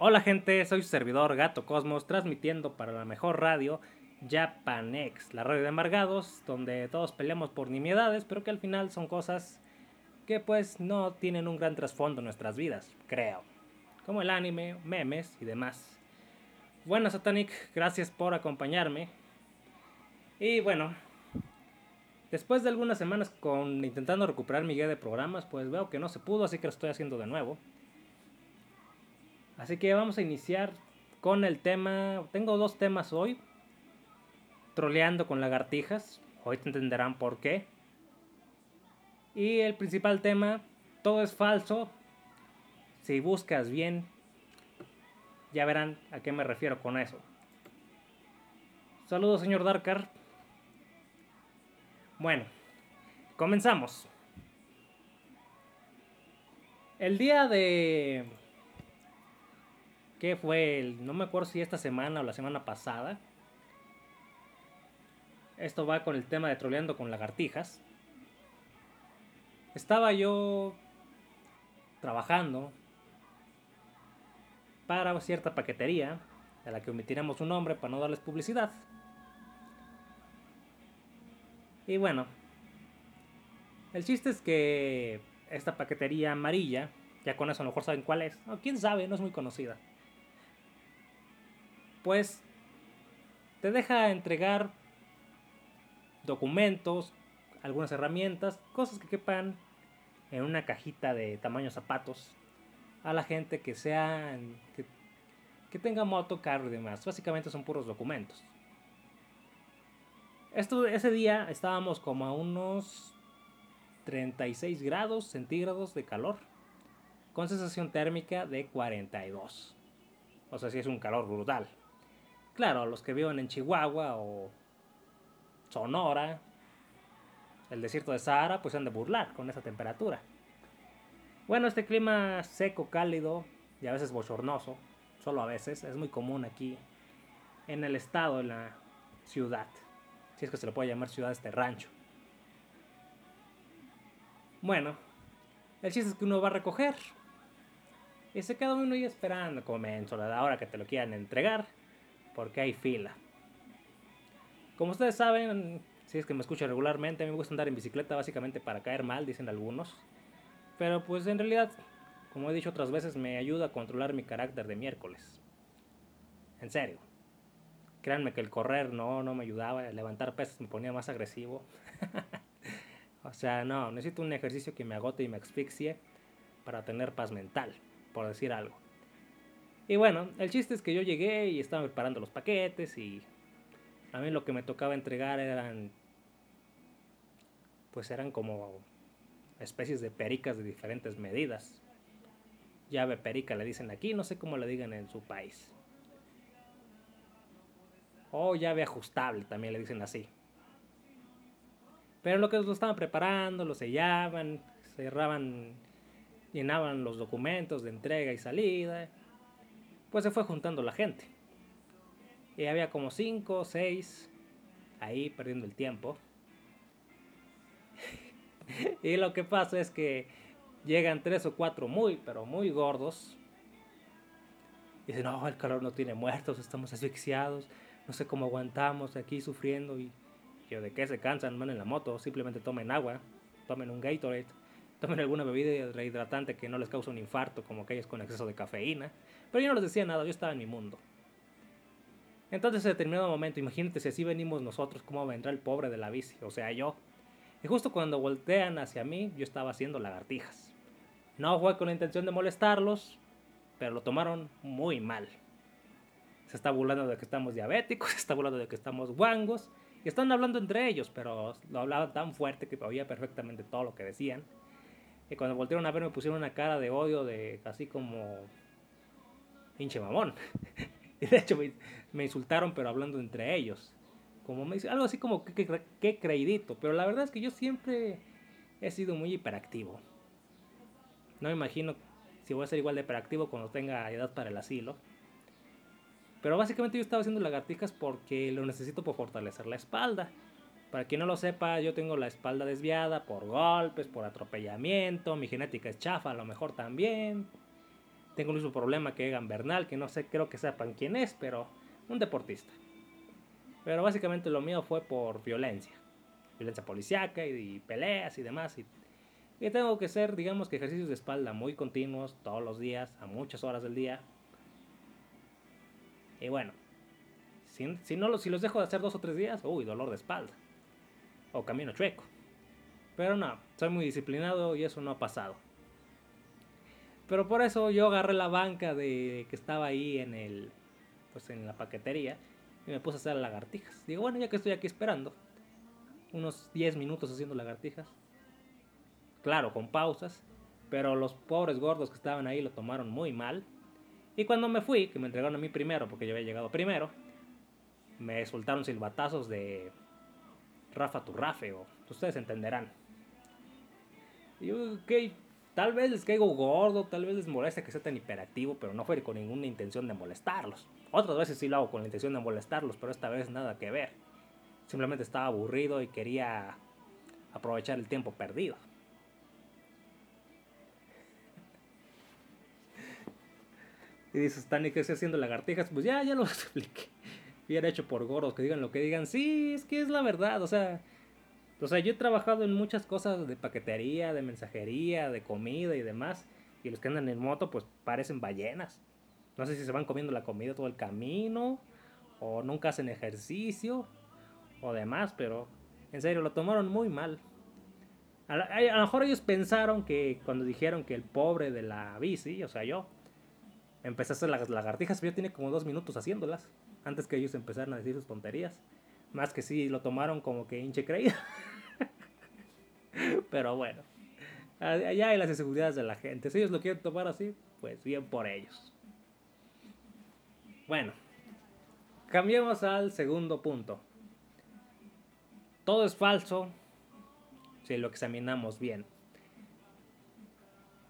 Hola gente, soy su servidor Gato Cosmos, transmitiendo para la mejor radio Japanex, la radio de amargados, donde todos peleamos por nimiedades, pero que al final son cosas que pues no tienen un gran trasfondo en nuestras vidas, creo. Como el anime, memes y demás. Bueno, Satanic, gracias por acompañarme. Y bueno, después de algunas semanas con intentando recuperar mi guía de programas, pues veo que no se pudo, así que lo estoy haciendo de nuevo. Así que vamos a iniciar con el tema. Tengo dos temas hoy. Troleando con lagartijas. Hoy te entenderán por qué. Y el principal tema, todo es falso. Si buscas bien, ya verán a qué me refiero con eso. Saludos, señor Darkar. Bueno, comenzamos. El día de que fue el, no me acuerdo si esta semana o la semana pasada. Esto va con el tema de troleando con lagartijas. Estaba yo trabajando para cierta paquetería, de la que omitiremos un nombre para no darles publicidad. Y bueno, el chiste es que esta paquetería amarilla, ya con eso a lo mejor saben cuál es, o quién sabe, no es muy conocida pues te deja entregar documentos, algunas herramientas, cosas que quepan en una cajita de tamaño zapatos a la gente que sea que, tenga moto, carro y demás. Básicamente son puros documentos. Ese día estábamos como a unos 36 grados centígrados de calor, con sensación térmica de 42. O sea, si es un calor brutal. Claro, los que viven en Chihuahua o Sonora, el desierto de Sahara, pues se han de burlar con esa temperatura. Bueno, este clima seco, cálido y a veces bochornoso, solo a veces, es muy común aquí en el estado, en la ciudad. Si es que se le puede llamar ciudad este rancho. Bueno, el chiste es que uno va a recoger. Y se queda uno ahí esperando, como a la hora que te lo quieran entregar porque hay fila. Como ustedes saben, si es que me escuchan regularmente, a mí me gusta andar en bicicleta básicamente para caer mal, dicen algunos. Pero pues en realidad, como he dicho otras veces, me ayuda a controlar mi carácter de miércoles. En serio. Créanme que el correr no, no me ayudaba, levantar pesas me ponía más agresivo. o sea, no, necesito un ejercicio que me agote y me asfixie para tener paz mental, por decir algo. Y bueno, el chiste es que yo llegué y estaba preparando los paquetes y a mí lo que me tocaba entregar eran pues eran como especies de pericas de diferentes medidas. Llave perica le dicen aquí, no sé cómo le digan en su país. O llave ajustable también le dicen así. Pero lo que lo estaban preparando, lo sellaban, cerraban, llenaban los documentos de entrega y salida pues se fue juntando la gente. Y había como cinco o seis ahí perdiendo el tiempo. y lo que pasa es que llegan tres o cuatro muy, pero muy gordos. Y dicen, no, el calor no tiene muertos, estamos asfixiados, no sé cómo aguantamos aquí sufriendo. Y yo, ¿de qué se cansan? Van en la moto, simplemente tomen agua, tomen un Gatorade, tomen alguna bebida rehidratante que no les cause un infarto, como aquellas con exceso de cafeína. Pero yo no les decía nada, yo estaba en mi mundo. Entonces, en determinado momento, imagínate si así venimos nosotros, cómo vendrá el pobre de la bici, o sea, yo. Y justo cuando voltean hacia mí, yo estaba haciendo lagartijas. No fue con la intención de molestarlos, pero lo tomaron muy mal. Se está burlando de que estamos diabéticos, se está burlando de que estamos guangos, y están hablando entre ellos, pero lo hablaban tan fuerte que oía perfectamente todo lo que decían. Y cuando voltearon a ver me pusieron una cara de odio, de así como pinche mamón. y de hecho me, insultaron, pero hablando entre ellos. Como me algo así como que, que, creidito. Pero la verdad es que yo siempre he sido muy hiperactivo. No me imagino si voy a ser igual de hiperactivo cuando tenga edad para el asilo. Pero básicamente yo estaba haciendo lagartijas porque lo necesito por fortalecer la espalda. Para quien no lo sepa, yo tengo la espalda desviada por golpes, por atropellamiento, mi genética es chafa, a lo mejor también Tengo el mismo problema que Egan Bernal, que no sé, creo que sepan quién es, pero un deportista. Pero básicamente lo mío fue por violencia. Violencia policiaca y, peleas y demás. Y, tengo que hacer, digamos que ejercicios de espalda muy continuos, todos los días, a muchas horas del día. Y bueno, si, si, no, si los dejo de hacer dos o tres días, uy, dolor de espalda. O camino chueco. Pero no, soy muy disciplinado y eso no ha pasado. Pero por eso yo agarré la banca de que estaba ahí en el pues en la paquetería y me puse a hacer lagartijas. Digo, bueno, ya que estoy aquí esperando, unos 10 minutos haciendo lagartijas. Claro, con pausas, pero los pobres gordos que estaban ahí lo tomaron muy mal. Y cuando me fui, que me entregaron a mí primero, porque yo había llegado primero, me soltaron silbatazos de Rafa Turrafe, o ustedes entenderán. Y ok, tal vez les caigo gordo, tal vez les moleste que sea tan hiperactivo, pero no fue con ninguna intención de molestarlos. Otras veces sí lo hago con la intención de molestarlos, pero esta vez nada que ver. Simplemente estaba aburrido y quería aprovechar el tiempo perdido. Y dices, Tani, ¿qué estoy haciendo lagartijas? Pues ya, ya lo expliqué. Bien hecho por gordos, que digan lo que digan. Sí, es que es la verdad, o sea... O sea, yo he trabajado en muchas cosas de paquetería, de mensajería, de comida y demás. Y los que andan en moto, pues parecen ballenas. No sé si se van comiendo la comida todo el camino, o nunca hacen ejercicio, o demás, pero en serio, lo tomaron muy mal. A, lo mejor ellos pensaron que cuando dijeron que el pobre de la bici, o sea, yo, empecé a hacer las lagartijas, pero ya tiene como dos minutos haciéndolas, antes que ellos empezaran a decir sus tonterías. Más que sí, lo tomaron como que hinche creído. pero bueno, allá hay las inseguridades de la gente. Si ellos lo quieren tomar así, pues bien por ellos. Bueno, cambiemos al segundo punto. Todo es falso si lo examinamos bien.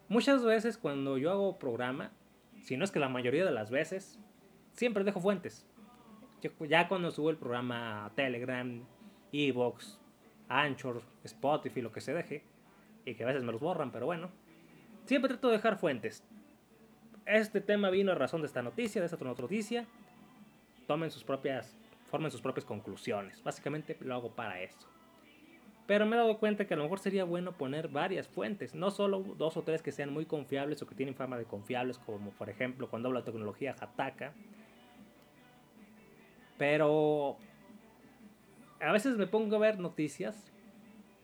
Muchas veces cuando yo hago programa, si no es que la mayoría de las veces, siempre dejo fuentes. Ya cuando subo el programa a Telegram, Evox, Anchor, Spotify, lo que se deje, y que a veces me los borran, pero bueno, siempre trato de dejar fuentes este tema vino a razón de esta noticia, de esta otra noticia. Tomen sus propias, formen sus propias conclusiones. Básicamente lo hago para eso. Pero me he dado cuenta que a lo mejor sería bueno poner varias fuentes, no solo dos o tres que sean muy confiables o que tienen fama de confiables, como por ejemplo cuando hablo de tecnología Hataka. Pero a veces me pongo a ver noticias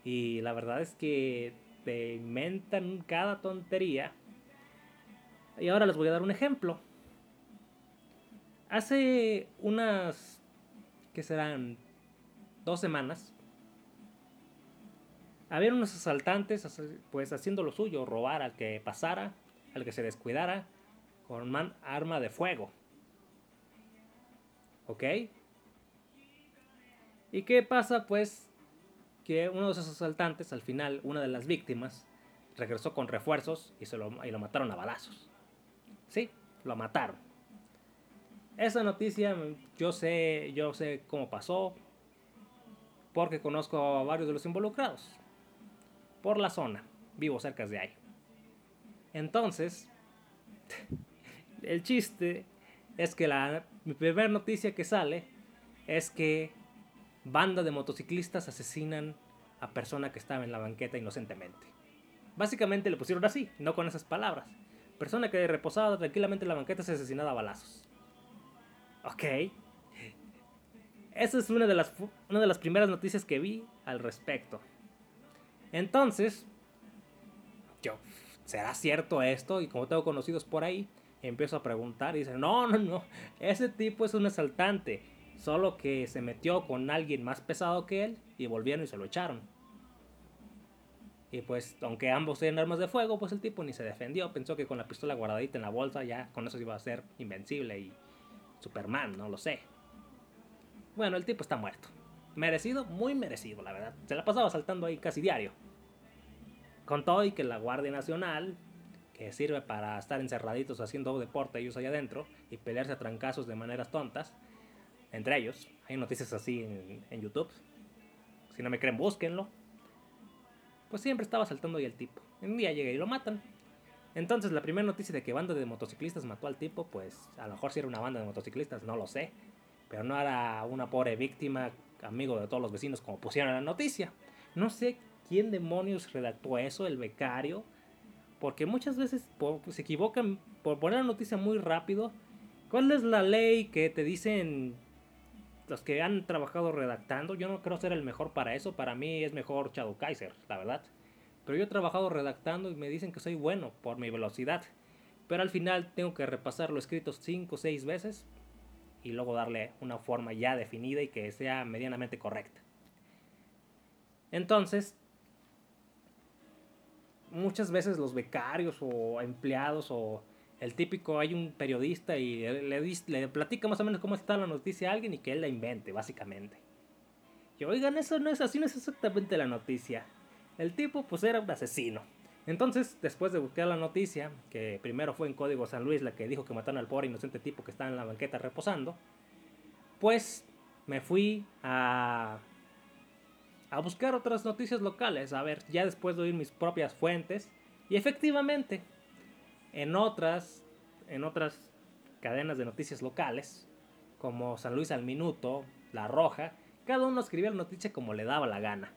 y la verdad es que te inventan cada tontería y ahora les voy a dar un ejemplo. Hace unas, que serán dos semanas, había unos asaltantes pues haciendo lo suyo, robar al que pasara, al que se descuidara, con arma de fuego. ¿Ok? ¿Y qué pasa? Pues que uno de esos asaltantes, al final, una de las víctimas, regresó con refuerzos y, se lo, y lo mataron a balazos. Sí, lo mataron. Esa noticia yo sé, yo sé cómo pasó, porque conozco a varios de los involucrados. Por la zona, vivo cerca de ahí. Entonces, el chiste es que la mi primera noticia que sale es que banda de motociclistas asesinan a persona que estaba en la banqueta inocentemente. Básicamente le pusieron así, no con esas palabras. Persona que reposaba tranquilamente en la banqueta es asesinada a balazos. Ok. Esa es una de, las, una de las primeras noticias que vi al respecto. Entonces, yo, ¿será cierto esto? Y como tengo conocidos por ahí, empiezo a preguntar y dicen, no, no, no, ese tipo es un asaltante, solo que se metió con alguien más pesado que él y volvieron y se lo echaron. Y pues, aunque ambos tienen armas de fuego, pues el tipo ni se defendió. Pensó que con la pistola guardadita en la bolsa ya con eso iba a ser invencible y Superman, no lo sé. Bueno, el tipo está muerto. Merecido, muy merecido, la verdad. Se la pasaba saltando ahí casi diario. Con todo y que la Guardia Nacional, que sirve para estar encerraditos haciendo deporte ellos allá adentro y pelearse a trancazos de maneras tontas, entre ellos, hay noticias así en, en YouTube. Si no me creen, búsquenlo pues siempre estaba saltando ahí el tipo. Un día llega y lo matan. Entonces, la primera noticia de que banda de motociclistas mató al tipo, pues a lo mejor si era una banda de motociclistas, no lo sé. Pero no era una pobre víctima, amigo de todos los vecinos, como pusieron en la noticia. No sé quién demonios redactó eso, el becario. Porque muchas veces se equivocan por poner la noticia muy rápido. ¿Cuál es la ley que te dicen los que han trabajado redactando? Yo no creo ser el mejor para eso. Para mí es mejor Shadow Kaiser, la verdad. Pero yo he trabajado redactando y me dicen que soy bueno por mi velocidad. Pero al final tengo que repasar lo escrito 5 o 6 veces y luego darle una forma ya definida y que sea medianamente correcta. Entonces, muchas veces los becarios o empleados o el típico, hay un periodista y le, le, platica más o menos cómo está la noticia a alguien y que él la invente, básicamente. Y oigan, eso no es así, no es exactamente la noticia. El tipo pues era un asesino. Entonces, después de buscar la noticia, que primero fue en Código San Luis la que dijo que mataron al pobre inocente tipo que estaba en la banqueta reposando, pues me fui a, a buscar otras noticias locales, a ver, ya después de oír mis propias fuentes, y efectivamente, en otras, en otras cadenas de noticias locales, como San Luis al Minuto, La Roja, cada uno escribía la noticia como le daba la gana.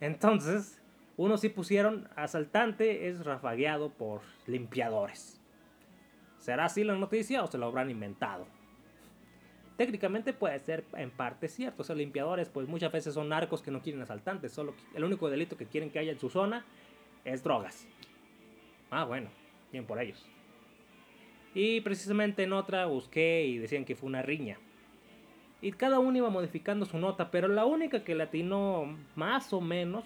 Entonces, unos sí pusieron asaltante es rafagueado por limpiadores. ¿Será así la noticia o se lo habrán inventado? Técnicamente puede ser en parte cierto. Sea, limpiadores, pues muchas veces son narcos que no quieren asaltantes. Solo el único delito que quieren que haya en su zona es drogas. Ah, bueno, bien por ellos. Y precisamente en otra busqué y decían que fue una riña. Y cada uno iba modificando su nota, pero la única que latinó más o menos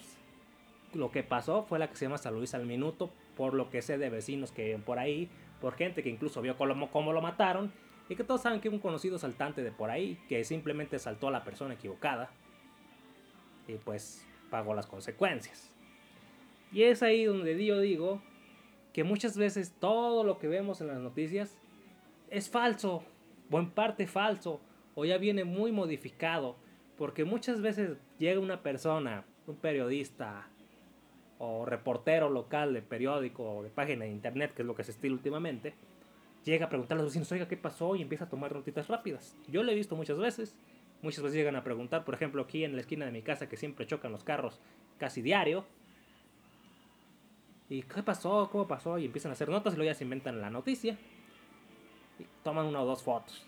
lo que pasó fue la que se llama San Luis al Minuto, por lo que sé de vecinos que viven por ahí, por gente que incluso vio cómo lo mataron, y que todos saben que un conocido saltante de por ahí, que simplemente saltó a la persona equivocada, y pues pagó las consecuencias. Y es ahí donde yo digo que muchas veces todo lo que vemos en las noticias es falso, o en parte falso, o ya viene muy modificado, porque muchas veces llega una persona, un periodista o reportero local de periódico o de página de internet, que es lo que se estila últimamente, llega a preguntar a los vecinos, oiga, ¿qué pasó? Y empieza a tomar notitas rápidas. Yo lo he visto muchas veces. Muchas veces llegan a preguntar, por ejemplo, aquí en la esquina de mi casa, que siempre chocan los carros casi diario. ¿Y qué pasó? ¿Cómo pasó? Y empiezan a hacer notas y luego ya se inventan la noticia. Y toman una o dos fotos.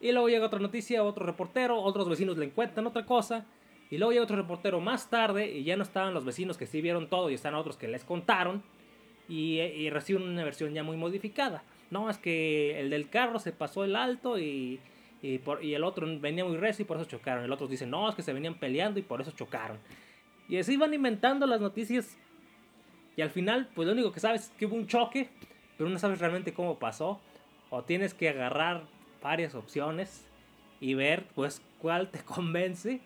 Y luego llega otra noticia, otro reportero, otros vecinos le encuentran otra cosa. Y luego llega otro reportero más tarde y ya no estaban los vecinos que sí vieron todo y están otros que les contaron. Y, y reciben una versión ya muy modificada. No, es que el del carro se pasó el alto y, y, por, y el otro venía muy recio y por eso chocaron. El otro dice, no, es que se venían peleando y por eso chocaron. Y así van inventando las noticias. Y al final, pues lo único que sabes es que hubo un choque, pero no sabes realmente cómo pasó. O tienes que agarrar varias opciones y ver pues cuál te convence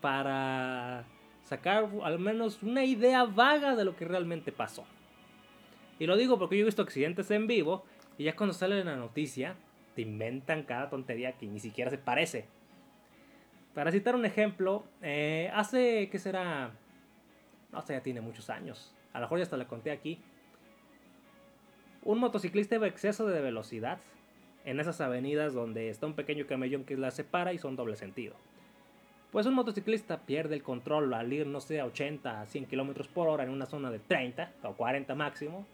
para sacar al menos una idea vaga de lo que realmente pasó. Y lo digo porque yo he visto accidentes en vivo y ya cuando sale la noticia te inventan cada tontería que ni siquiera se parece. Para citar un ejemplo, eh, hace, ¿qué será? No sé, ya tiene muchos años. A lo mejor ya hasta le conté aquí. Un motociclista iba exceso de velocidad en esas avenidas donde está un pequeño camellón que la separa y son doble sentido. Pues un motociclista pierde el control al ir, no sé, a 80, a 100 kilómetros por hora en una zona de 30 o 40 máximo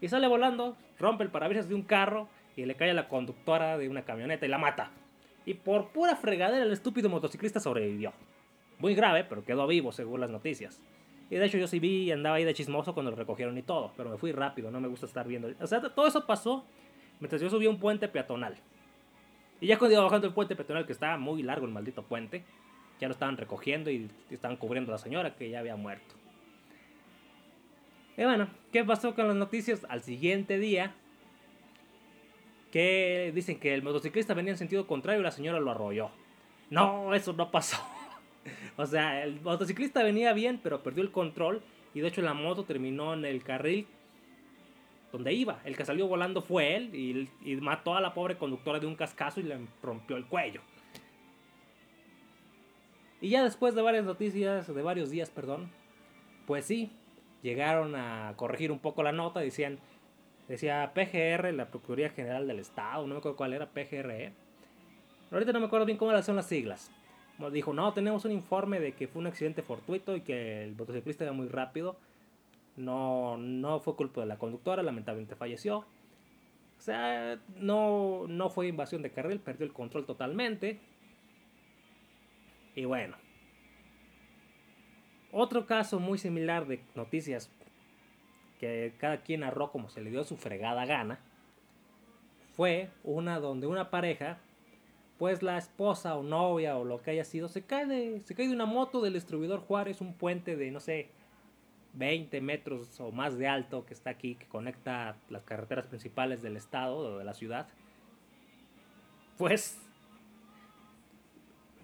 y sale volando, rompe el parabrisas de un carro y le cae a la conductora de una camioneta y la mata. Y por pura fregadera el estúpido motociclista sobrevivió. Muy grave, pero quedó vivo según las noticias. Y de hecho yo sí vi y andaba ahí de chismoso cuando lo recogieron y todo, pero me fui rápido, no me gusta estar viendo. O sea, todo eso pasó mientras yo subía un puente peatonal. Y ya cuando iba bajando el puente peatonal, que estaba muy largo el maldito puente, ya lo estaban recogiendo y estaban cubriendo a la señora que ya había muerto. Y bueno, ¿qué pasó con las noticias al siguiente día? Que dicen que el motociclista venía en sentido contrario y la señora lo arrolló. No, eso no pasó. o sea, el motociclista venía bien, pero perdió el control y de hecho la moto terminó en el carril donde iba. El que salió volando fue él y, mató a la pobre conductora de un cascazo y le rompió el cuello. Y ya después de varias noticias, de varios días, perdón, pues sí, llegaron a corregir un poco la nota, decían, decía PGR, la Procuraduría General del Estado, no me acuerdo cuál era, PGRE. Ahorita no me acuerdo bien cómo son las siglas. Dijo, no, tenemos un informe de que fue un accidente fortuito y que el motociclista iba muy rápido. No, no fue culpa de la conductora, lamentablemente falleció. O sea, no, no fue invasión de carril, perdió el control totalmente. Y bueno. Otro caso muy similar de noticias que cada quien narró como se le dio su fregada gana. Fue una donde una pareja, pues la esposa o novia o lo que haya sido, se cae se cae de una moto del distribuidor Juárez, un puente de no sé, 20 metros o más de alto que está aquí, que conecta las carreteras principales del estado o de la ciudad. Pues,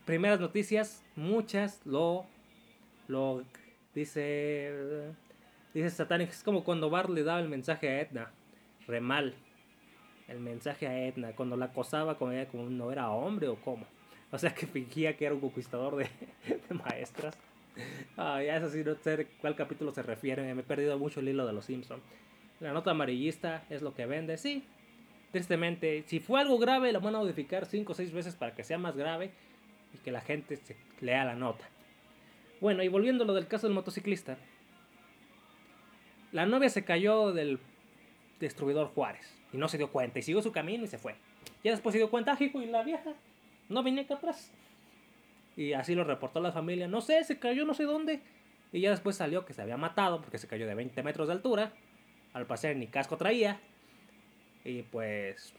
primeras noticias, muchas lo, lo dice, dice Satanic, es como cuando Bart le daba el mensaje a Edna, re mal, el mensaje a Edna, cuando la acosaba como, ella, como no era hombre o cómo. O sea que fingía que era un conquistador de, maestras. Ah, ya es así, no sé cuál capítulo se refiere. Me he perdido mucho el hilo de los Simpsons. La nota amarillista es lo que vende, sí. Tristemente, si fue algo grave, lo van a modificar 5 o 6 veces para que sea más grave y que la gente lea la nota. Bueno, y volviendo a lo del caso del motociclista. La novia se cayó del destruidor Juárez y no se dio cuenta y siguió su camino y se fue. Ya después se dio cuenta, ah, hijo, y la vieja no venía acá atrás. Y así lo reportó la familia. No sé, se cayó no sé dónde. Y ya después salió que se había matado porque se cayó de 20 metros de altura. Al parecer ni casco traía. Y pues,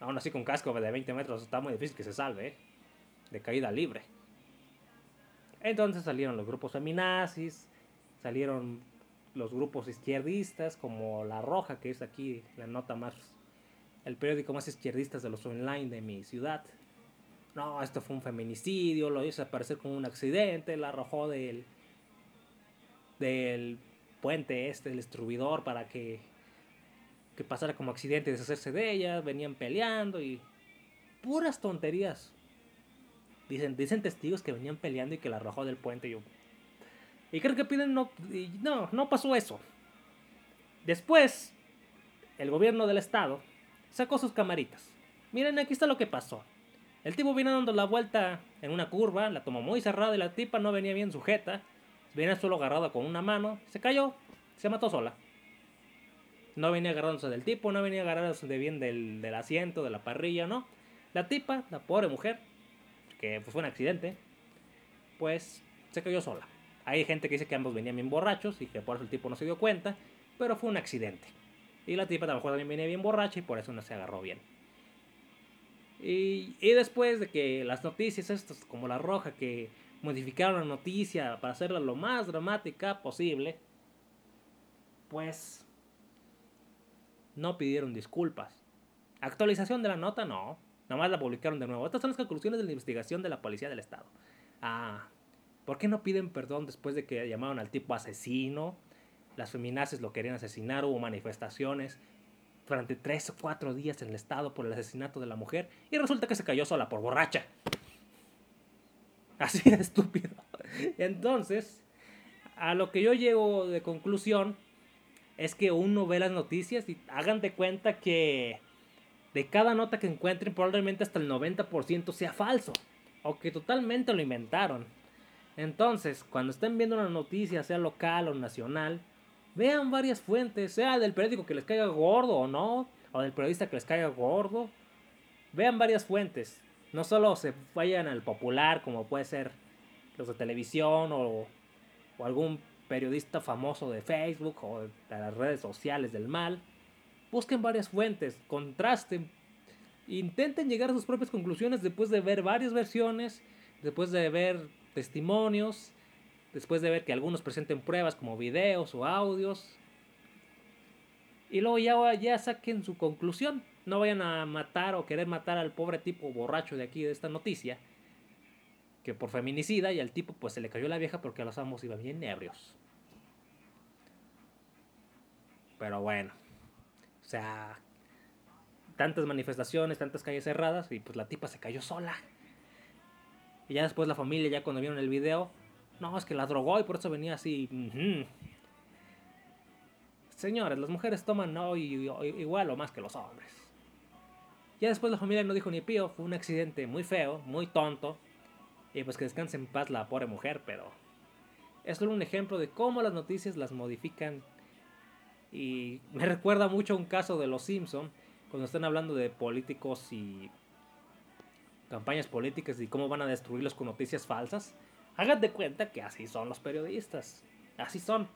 aún así con casco de 20 metros está muy difícil que se salve. ¿eh? De caída libre. Entonces salieron los grupos feminazis. Salieron los grupos izquierdistas como La Roja, que es aquí la nota más... El periódico más izquierdista de los online de mi ciudad no, esto fue un feminicidio, lo hizo aparecer como un accidente, la arrojó del, del puente este, del distribuidor, para que, que pasara como accidente y deshacerse de ella, venían peleando y puras tonterías. Dicen, dicen testigos que venían peleando y que la arrojó del puente. Y yo, y creo que piden, no, no, no pasó eso. Después, el gobierno del estado sacó sus camaritas. Miren, aquí está lo que pasó. El tipo viene dando la vuelta en una curva, la tomó muy cerrada y la tipa no venía bien sujeta. Venía solo agarrada con una mano, se cayó, se mató sola. No venía agarrándose del tipo, no venía agarrándose de bien del, asiento, de la parrilla, no. La tipa, la pobre mujer, que fue un accidente, pues se cayó sola. Hay gente que dice que ambos venían bien borrachos y que por eso el tipo no se dio cuenta, pero fue un accidente. Y la tipa también venía bien borracha y por eso no se agarró bien. Y, después de que las noticias estas, como la roja, que modificaron la noticia para hacerla lo más dramática posible, pues no pidieron disculpas. Actualización de la nota, no. Nada más la publicaron de nuevo. Estas son las conclusiones de la investigación de la Policía del Estado. Ah, ¿por qué no piden perdón después de que llamaron al tipo asesino? Las feminaces lo querían asesinar, hubo manifestaciones durante tres o cuatro días en el estado por el asesinato de la mujer y resulta que se cayó sola por borracha. Así de estúpido. Entonces, a lo que yo llego de conclusión es que uno ve las noticias y hagan de cuenta que de cada nota que encuentren probablemente hasta el 90% sea falso o que totalmente lo inventaron. Entonces, cuando estén viendo una noticia, sea local o nacional, Vean varias fuentes, sea del periódico que les caiga gordo o no, o del periodista que les caiga gordo. Vean varias fuentes. No solo se vayan al popular, como puede ser los de televisión o, o algún periodista famoso de Facebook o de las redes sociales del mal. Busquen varias fuentes, contrasten, intenten llegar a sus propias conclusiones después de ver varias versiones, después de ver testimonios después de ver que algunos presenten pruebas como videos o audios. Y luego ya, ya saquen su conclusión. No vayan a matar o querer matar al pobre tipo borracho de aquí de esta noticia. Que por feminicida y al tipo pues se le cayó la vieja porque los ambos iban bien ebrios. Pero bueno. Sea, tantas manifestaciones, tantas calles cerradas y pues la tipa se cayó sola. Y ya después la familia, ya cuando vieron el video, no, es que la drogó y por eso venía así. señores, las mujeres toman no, igual o más que los hombres. Ya después la familia no dijo ni pío, fue un accidente muy feo, muy tonto. Y pues que descanse en paz la pobre mujer, pero es solo un ejemplo de cómo las noticias las modifican. Y me recuerda mucho a un caso de Los Simpson, cuando están hablando de políticos y campañas políticas y cómo van a destruirlos con noticias falsas. Hagan de cuenta que así son los periodistas. Así son.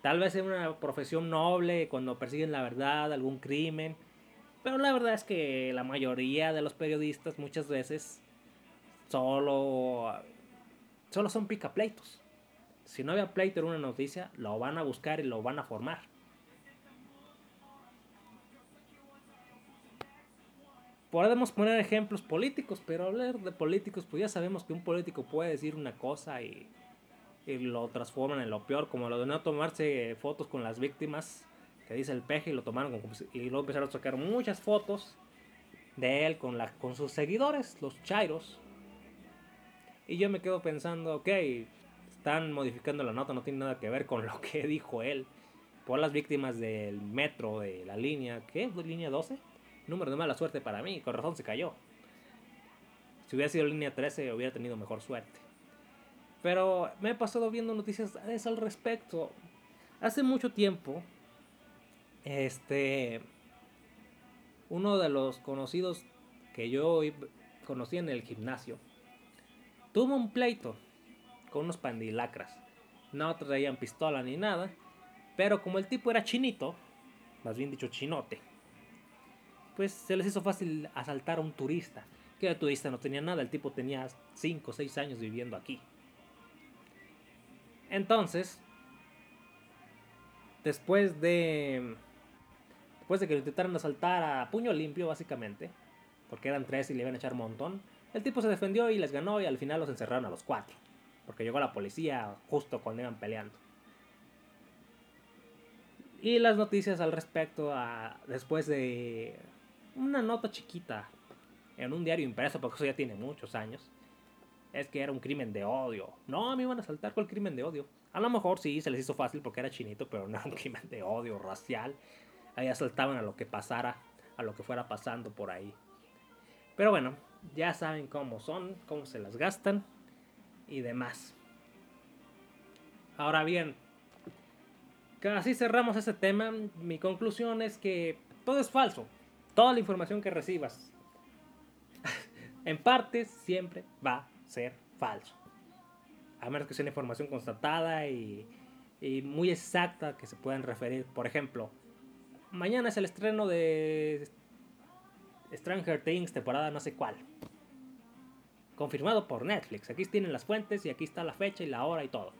Tal vez es una profesión noble cuando persiguen la verdad, algún crimen. Pero la verdad es que la mayoría de los periodistas muchas veces solo, solo son picapleitos. Si no había pleito en una noticia, lo van a buscar y lo van a formar. Podemos poner ejemplos políticos, pero hablar de políticos, pues ya sabemos que un político puede decir una cosa y y lo transforman en lo peor, como lo de no tomarse fotos con las víctimas, que dice el peje, y lo tomaron y luego empezaron a sacar muchas fotos de él con, la, con sus seguidores, los chairos. Y yo me quedo pensando, ok, están modificando la nota, no tiene nada que ver con lo que dijo él. Por las víctimas del metro, de la línea, ¿qué? ¿Línea 12? Número de mala suerte para mí, con razón se cayó. Si hubiera sido línea 13, hubiera tenido mejor suerte. Pero me he pasado viendo noticias al respecto. Hace mucho tiempo, este, uno de los conocidos que yo conocí en el gimnasio, tuvo un pleito con unos pandilacras. No traían pistola ni nada, pero como el tipo era chinito, más bien dicho chinote, pues se les hizo fácil asaltar a un turista. Que el turista no tenía nada, el tipo tenía 5 o 6 años viviendo aquí. Entonces, después de. Después de que lo intentaron asaltar a puño limpio, básicamente, porque eran tres y le iban a echar un montón, el tipo se defendió y les ganó y al final los encerraron a los cuatro, porque llegó la policía justo cuando iban peleando. Y las noticias al respecto, a, después de una nota chiquita en un diario impreso, porque eso ya tiene muchos años, es que era un crimen de odio. No, a mí iban a saltar con el crimen de odio. A lo mejor sí, se les hizo fácil porque era chinito, pero no era un crimen de odio racial. Ahí asaltaban a lo que pasara, a lo que fuera pasando por ahí. Pero bueno, ya saben cómo son, cómo se las gastan y demás. Ahora bien, así cerramos ese tema. Mi conclusión es que todo es falso. Toda la información que recibas, en parte, siempre va ser falso. A menos que sea una información constatada y, muy exacta que se puedan referir. Por ejemplo, mañana es el estreno de Stranger Things, temporada no sé cuál. Confirmado por Netflix. Aquí tienen las fuentes y aquí está la fecha y la hora y todo.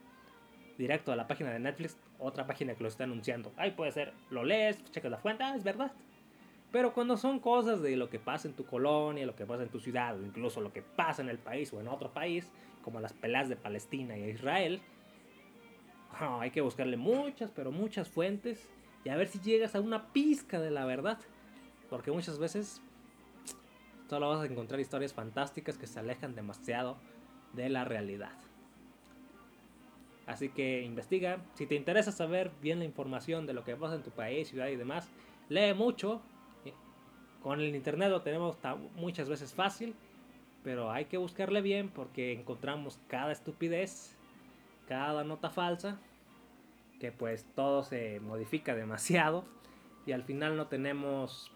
Directo a la página de Netflix, otra página que lo está anunciando. Ahí puede ser, lo lees, checas la fuente, ah, es verdad. Pero cuando son cosas de lo que pasa en tu colonia, lo que pasa en tu ciudad, incluso lo que pasa en el país o en otro país, como las peleas de Palestina y Israel, ah, hay que buscarle muchas, pero muchas fuentes y a ver si llegas a una pizca de la verdad. Porque muchas veces solo vas a encontrar historias fantásticas que se alejan demasiado de la realidad. Así que investiga. Si te interesa saber bien la información de lo que pasa en tu país, ciudad y demás, lee mucho, con el internet lo tenemos muchas veces fácil, pero hay que buscarle bien porque encontramos cada estupidez, cada nota falsa, que pues todo se modifica demasiado y al final no tenemos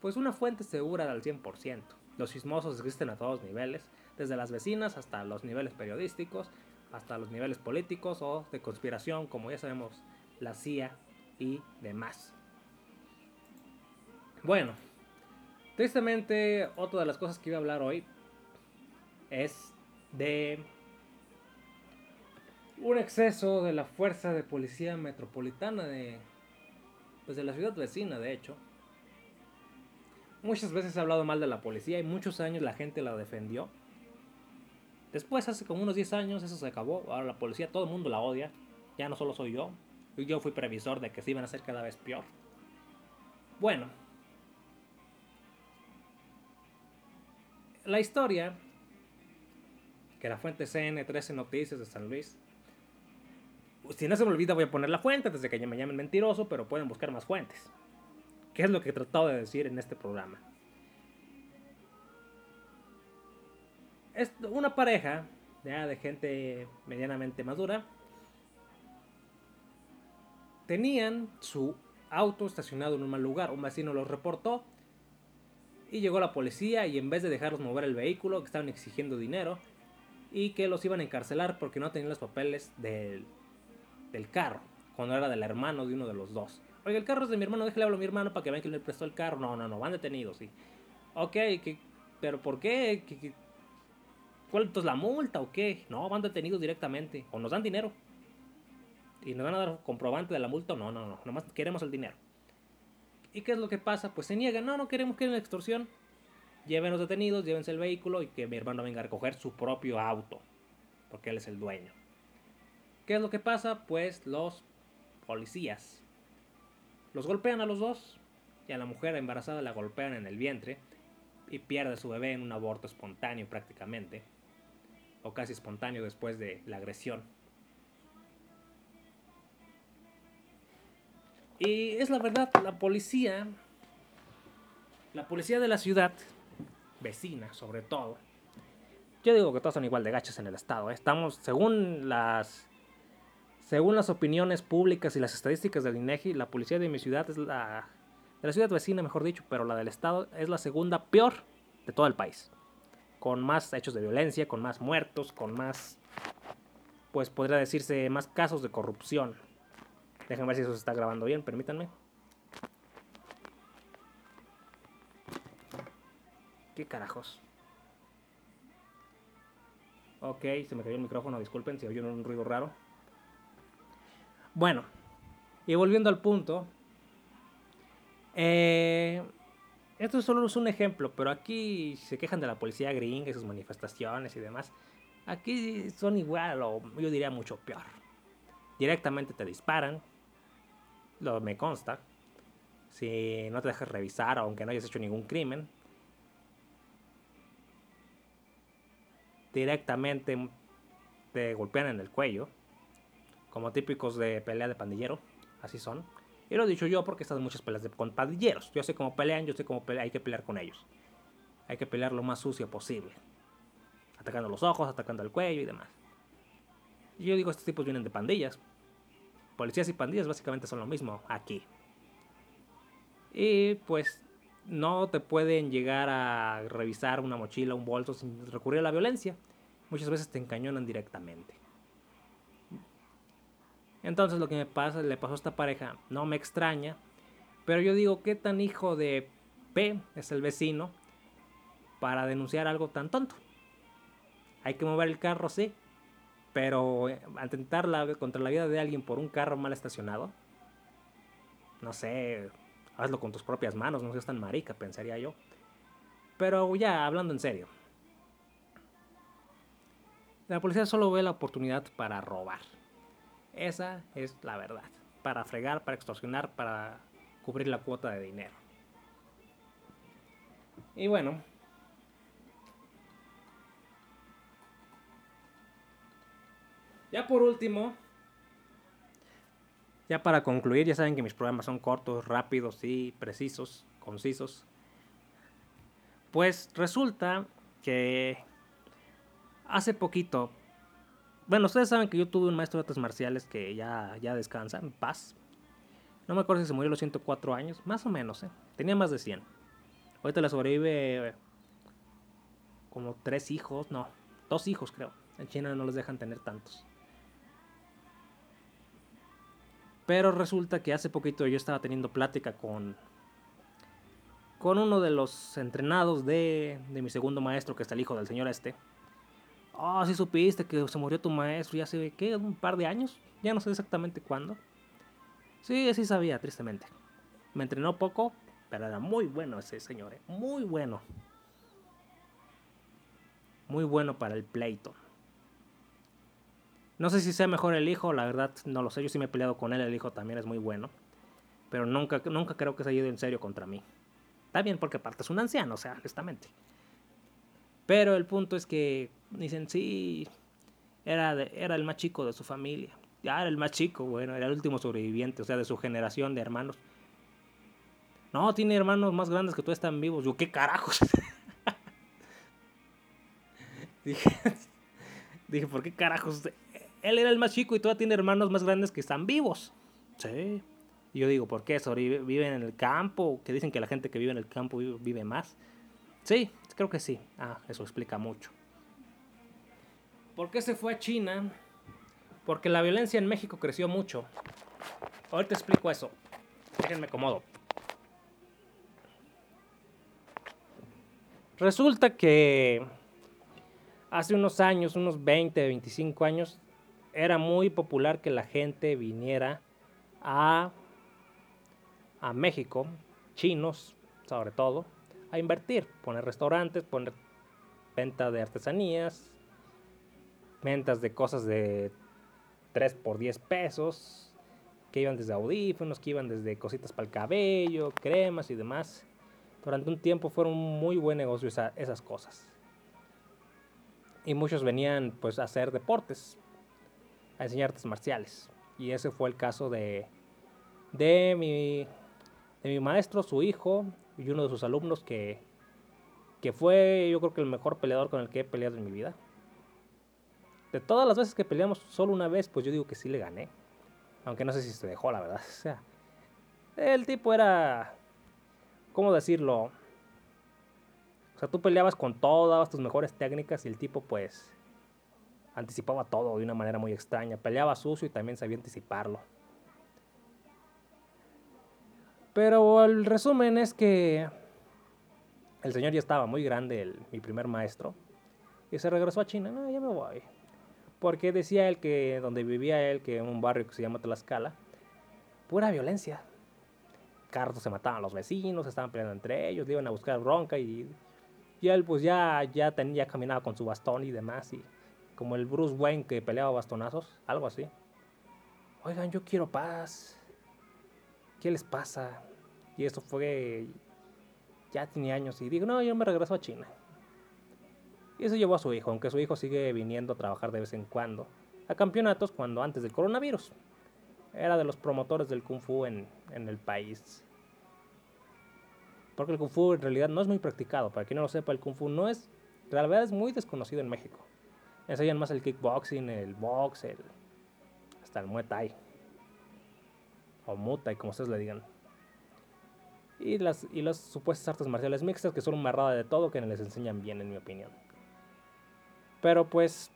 pues una fuente segura al 100%. Los sismosos existen a todos niveles, desde las vecinas hasta los niveles periodísticos, hasta los niveles políticos o de conspiración, como ya sabemos, la CIA y demás. Bueno, tristemente, otra de las cosas que iba a hablar hoy es de un exceso de la fuerza de policía metropolitana de, pues de la ciudad vecina, de hecho. Muchas veces he hablado mal de la policía y muchos años la gente la defendió. Después, hace como unos 10 años, eso se acabó. Ahora la policía, todo el mundo la odia. Ya no solo soy yo. Yo fui previsor de que se iban a hacer cada vez peor. Bueno, la historia, que la fuente CN13 Noticias de San Luis, si no se me olvida voy a poner la fuente desde que me llamen mentiroso, pero pueden buscar más fuentes. ¿Qué es lo que he tratado de decir en este programa? Es una pareja ya de gente medianamente madura. Tenían su auto estacionado en un mal lugar. Un vecino los reportó y llegó la policía y en vez de dejarlos mover el vehículo, que estaban exigiendo dinero y que los iban a encarcelar porque no tenían los papeles del, del carro, cuando era del hermano de uno de los dos. Oye, el carro es de mi hermano, déjale hablar a mi hermano para que vean que le prestó el carro. No, no, no, van detenidos, sí. Ok, pero ¿por qué? ¿Qué, es la multa o qué? No, van detenidos directamente. O nos dan dinero. Y nos van a dar comprobante de la multa. No, no, no. Nomás queremos el dinero. ¿Y qué es lo que pasa? Pues se niegan. No, no queremos que haya extorsión. Lleven los detenidos, llévense el vehículo y que mi hermano venga a recoger su propio auto. Porque él es el dueño. ¿Qué es lo que pasa? Pues los policías los golpean a los dos y a la mujer embarazada la golpean en el vientre y pierde su bebé en un aborto espontáneo prácticamente, o casi espontáneo después de la agresión. Y es la verdad, la policía, la policía de la ciudad, vecina sobre todo, yo digo que todos son igual de gachos en el estado. ¿eh? Estamos, según las, según las opiniones públicas y las estadísticas del INEGI, la policía de mi ciudad es la, de la ciudad vecina, mejor dicho, pero la del estado es la segunda peor de todo el país. Con más hechos de violencia, con más muertos, con más, pues podría decirse, más casos de corrupción. Déjenme ver si eso se está grabando bien, permítanme. ¿Qué carajos? Ok, se me cayó el micrófono, disculpen si oyeron un ruido raro. Bueno, y volviendo al punto, eh, esto solo es un ejemplo, pero aquí se quejan de la policía gringa y sus manifestaciones y demás. Aquí son igual o yo diría mucho peor. Directamente te disparan, lo me consta. Si no te dejas revisar, aunque no hayas hecho ningún crimen, directamente te golpean en el cuello, como típicos de pelea de pandillero, así son. Y lo he dicho yo porque he muchas peleas de, con pandilleros. Yo sé cómo pelean, yo sé cómo hay que pelear con ellos. Hay que pelear lo más sucio posible. Atacando los ojos, atacando el cuello y demás. Y yo digo, estos tipos vienen de pandillas. Policías y pandillas básicamente son lo mismo aquí. Y pues no te pueden llegar a revisar una mochila, un bolso sin recurrir a la violencia. Muchas veces te encañonan directamente. Entonces lo que me pasa, le pasó a esta pareja, no me extraña, pero yo digo, ¿qué tan hijo de P es el vecino para denunciar algo tan tonto? Hay que mover el carro, sí, pero eh, atentar contra la vida de alguien por un carro mal estacionado, no sé, hazlo con tus propias manos, no seas tan marica, pensaría yo. Pero ya, hablando en serio. La policía solo ve la oportunidad para robar. Esa es la verdad. Para fregar, para extorsionar, para cubrir la cuota de dinero. Y bueno. Ya por último, ya para concluir, ya saben que mis programas son cortos, rápidos y precisos, concisos. Pues resulta que hace poquito bueno, ustedes saben que yo tuve un maestro de artes marciales que ya, ya descansa, en paz. No me acuerdo si se murió a los 104 años, más o menos, ¿eh? Tenía más de 100. Ahorita le sobrevive como tres hijos, no, dos hijos creo. En China no les dejan tener tantos. Pero resulta que hace poquito yo estaba teniendo plática con, con uno de los entrenados de, de mi segundo maestro, que es el hijo del señor este. Oh, sí supiste que se murió tu maestro ya hace, ¿qué? Un par de años. Ya no sé exactamente cuándo. Sí, sí sabía, tristemente. Me entrenó poco, pero era muy bueno ese señor, ¿eh? muy bueno. Muy bueno para el pleito. No sé si sea mejor el hijo, la verdad no lo sé. Yo sí me he peleado con él, el hijo también es muy bueno. Pero nunca, nunca creo que se haya ido en serio contra mí. Está bien porque aparte es un anciano, o sea, honestamente. Pero el punto es que dicen, sí, era, era el más chico de su familia. Ya era el más chico, bueno, era el último sobreviviente, o sea, de su generación de hermanos. No, tiene hermanos más grandes que tú están vivos. Yo, ¿qué carajos? dije, dije, ¿por qué carajos? Él era el más chico y todavía tiene hermanos más grandes que están vivos. Sí. Y yo digo, ¿por qué? ¿Viven en el campo? Que dicen que la gente que vive en el campo vive, más. Sí, creo que sí. Ah, eso explica mucho. ¿Por qué se fue a China? Porque la violencia en México creció mucho. Ahorita explico eso. Déjenme acomodo. Resulta que hace unos años, unos 20, 25 años, era muy popular que la gente viniera a, a México, chinos sobre todo, a invertir, poner restaurantes, poner venta de artesanías, ventas de cosas de 3 por 10 pesos, que iban desde audífonos, que iban desde cositas para el cabello, cremas y demás. Durante un tiempo fueron un muy buen negocio esas cosas. Y muchos venían pues a hacer deportes, a enseñar artes marciales. Y ese fue el caso de, de, mi, de mi maestro, su hijo y uno de sus alumnos que, que fue yo creo que el mejor peleador con el que he peleado en mi vida. De todas las veces que peleamos solo una vez, pues yo digo que sí le gané. Aunque no sé si se dejó, la verdad. O sea, el tipo era ¿cómo decirlo? O sea, tú peleabas con todas tus mejores técnicas y el tipo pues anticipaba todo de una manera muy extraña. Peleaba sucio y también sabía anticiparlo. Pero el resumen es que el señor ya estaba muy grande, mi primer maestro, y se regresó a China. No, ya me voy. Porque decía él que donde vivía él, que en un barrio que se llama Tlaxcala, pura violencia carros se mataban los vecinos, estaban peleando entre ellos, le iban a buscar bronca y, y él pues ya, ya, tenía, caminaba con su bastón y demás y como el Bruce Wayne que peleaba bastonazos, algo así. Oigan, yo quiero paz. ¿Qué les pasa? Y eso fue, ya tenía años y digo, no, yo me regreso a China. Y eso llevó a su hijo, aunque su hijo sigue viniendo a trabajar de vez en cuando a campeonatos cuando antes del coronavirus era de los promotores del kung fu en, en, el país. Porque el kung fu en realidad no es muy practicado. Para quien no lo sepa, el kung fu no es, en realidad es muy desconocido en México. Enseñan más el kickboxing, el box, el, hasta el muay thai. O muay como ustedes le digan. Y las, y las supuestas artes marciales mixtas que son una marrada de todo que les enseñan bien, en mi opinión. Pero pues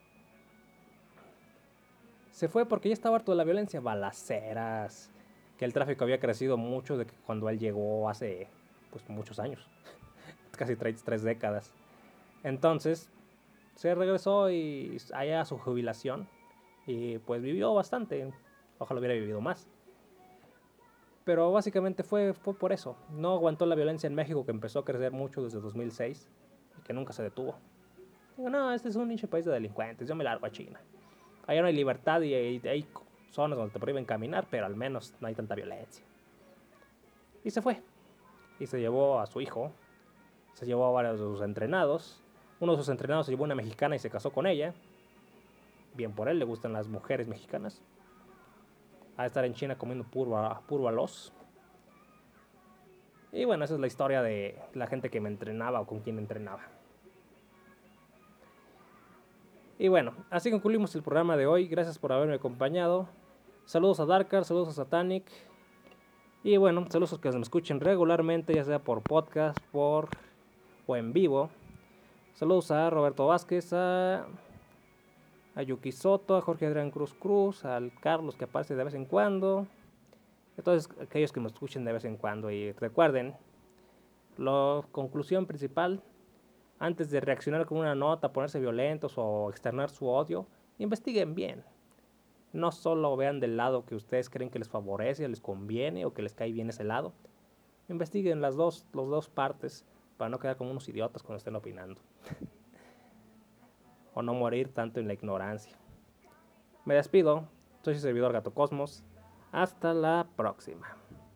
se fue porque ya estaba harto de la violencia, balaceras, que el tráfico había crecido mucho de que cuando él llegó hace pues muchos años, casi tres, tres décadas. Entonces se regresó y allá a su jubilación y pues vivió bastante, ojalá hubiera vivido más. Pero básicamente fue, fue por eso. No aguantó la violencia en México que empezó a crecer mucho desde 2006 y que nunca se detuvo. Digo, no, este es un nicho país de delincuentes, yo me largo a China. Allá no hay libertad y hay, zonas donde te prohíben caminar, pero al menos no hay tanta violencia. Y se fue. Y se llevó a su hijo, se llevó a varios de sus entrenados. Uno de sus entrenados se llevó una mexicana y se casó con ella. Bien por él, le gustan las mujeres mexicanas. A estar en China comiendo puro, puro. Y bueno, esa es la historia de la gente que me entrenaba o con quien entrenaba. Y bueno, así concluimos el programa de hoy. Gracias por haberme acompañado. Saludos a Darkar, saludos a Satanic. Y bueno, saludos a los que me escuchen regularmente, ya sea por podcast, por o en vivo. Saludos a Roberto Vázquez, a, Yuki Soto, a Jorge Adrián Cruz Cruz, al Carlos que aparece de vez en cuando. Todos aquellos que me escuchen de vez en cuando. Y recuerden, la conclusión principal antes de reaccionar con una nota, ponerse violentos o externar su odio, investiguen bien. No solo vean del lado que ustedes creen que les favorece, les conviene o que les cae bien ese lado. Investiguen las dos, las dos partes para no quedar como unos idiotas cuando estén opinando. o no morir tanto en la ignorancia. Me despido, soy su servidor Gato Cosmos. Hasta la próxima.